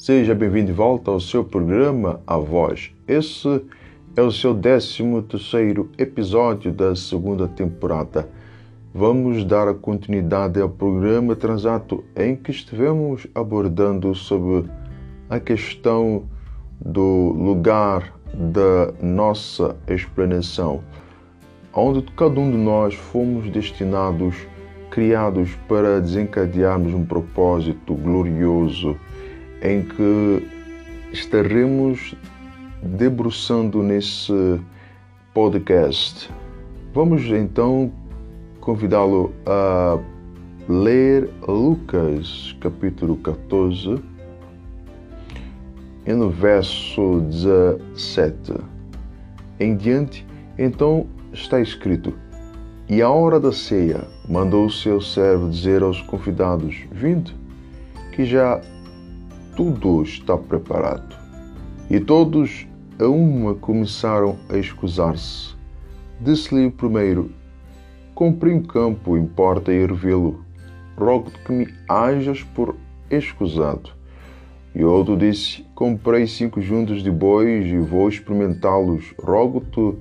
Seja bem-vindo de volta ao seu programa A Voz. Esse é o seu 13 terceiro episódio da segunda temporada. Vamos dar continuidade ao programa Transato em que estivemos abordando sobre a questão do lugar da nossa explanação, onde cada um de nós fomos destinados, criados para desencadearmos um propósito glorioso em que estaremos debruçando nesse podcast. Vamos então convidá-lo a ler Lucas capítulo 14 e no verso 17 em diante, então está escrito: E à hora da ceia mandou o seu servo dizer aos convidados: Vinde, que já tudo está preparado. E todos a uma começaram a escusar-se. Disse-lhe o primeiro: Comprei um campo, importa ir vê-lo. Rogo-te que me hajas por escusado. E outro disse: Comprei cinco juntas de bois e vou experimentá-los. Rogo-te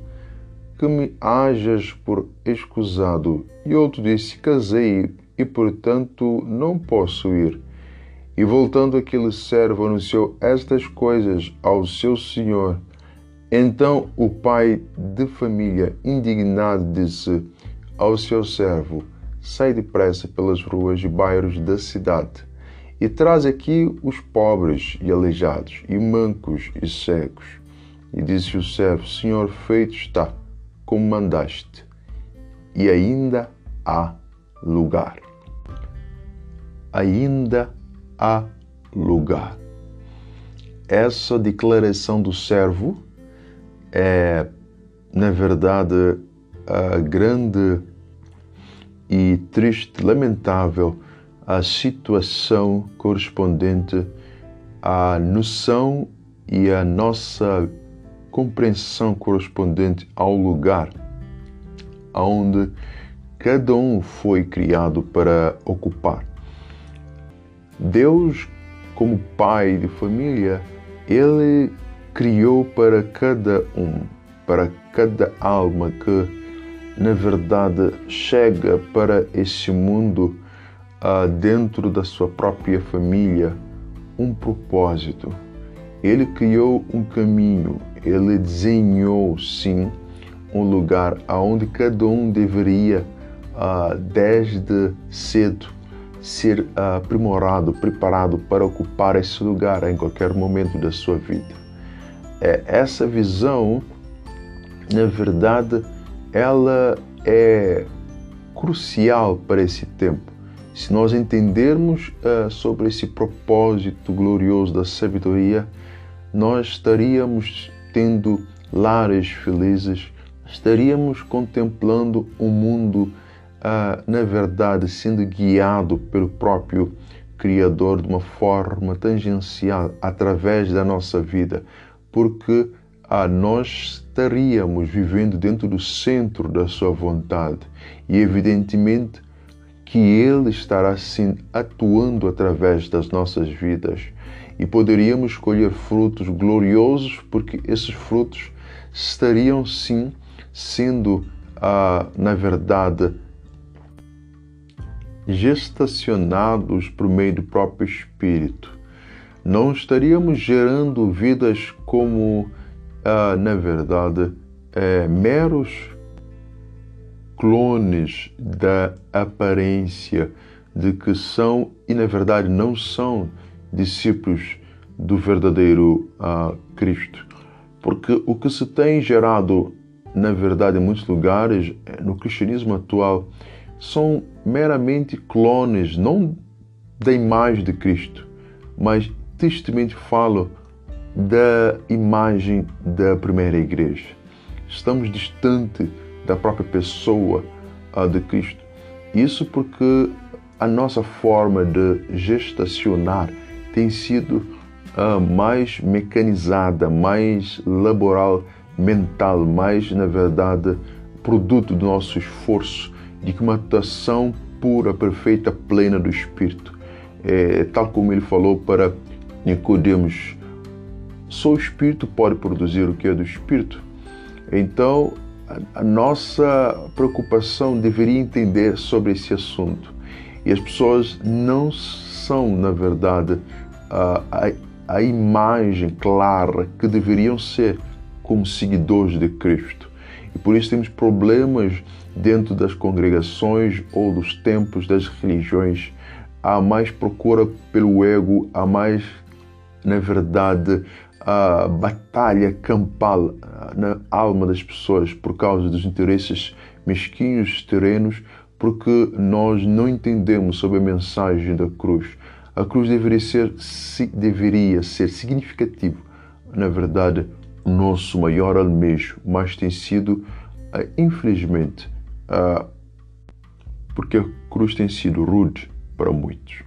que me hajas por escusado. E outro disse: Casei e, portanto, não posso ir. E voltando aquele servo anunciou estas coisas ao seu senhor. Então o pai de família, indignado, disse ao seu servo: Sai depressa pelas ruas e bairros da cidade e traz aqui os pobres e aleijados, e mancos e cegos. E disse o servo: Senhor, feito está, como mandaste, e ainda há lugar. Ainda há lugar. Essa declaração do servo é, na verdade, a grande e triste, lamentável a situação correspondente à noção e à nossa compreensão correspondente ao lugar onde cada um foi criado para ocupar. Deus, como pai de família, ele criou para cada um, para cada alma que, na verdade, chega para esse mundo uh, dentro da sua própria família, um propósito. Ele criou um caminho, ele desenhou, sim, um lugar aonde cada um deveria, uh, desde cedo, ser ah, aprimorado, preparado para ocupar esse lugar em qualquer momento da sua vida. É, essa visão, na verdade, ela é crucial para esse tempo. Se nós entendermos uh, sobre esse propósito glorioso da sabedoria, nós estaríamos tendo lares felizes, estaríamos contemplando um mundo ah, na verdade, sendo guiado pelo próprio Criador de uma forma tangencial através da nossa vida, porque ah, nós estaríamos vivendo dentro do centro da Sua vontade. E, evidentemente, que Ele estará sim atuando através das nossas vidas. E poderíamos colher frutos gloriosos, porque esses frutos estariam sim sendo, ah, na verdade, gestacionados por meio do próprio Espírito. Não estaríamos gerando vidas como, ah, na verdade, é, meros clones da aparência de que são e, na verdade, não são discípulos do verdadeiro ah, Cristo. Porque o que se tem gerado, na verdade, em muitos lugares, no cristianismo atual, são meramente clones, não da imagem de Cristo, mas tristemente falo da imagem da primeira igreja. Estamos distante da própria pessoa de Cristo. Isso porque a nossa forma de gestacionar tem sido uh, mais mecanizada, mais laboral, mental, mais, na verdade, produto do nosso esforço de que uma atuação pura, perfeita, plena do Espírito, é, tal como ele falou para Nicodemos, só o Espírito pode produzir o que é do Espírito. Então, a, a nossa preocupação deveria entender sobre esse assunto. E as pessoas não são, na verdade, a, a, a imagem clara que deveriam ser como seguidores de Cristo. E por isso temos problemas dentro das congregações ou dos templos das religiões. Há mais procura pelo ego, há mais, na verdade, a batalha campal na alma das pessoas por causa dos interesses mesquinhos terrenos, porque nós não entendemos sobre a mensagem da cruz. A cruz deveria ser, deveria ser significativo. Na verdade, nosso maior almejo, mas tem sido, eh, infelizmente, ah, porque a cruz tem sido rude para muitos.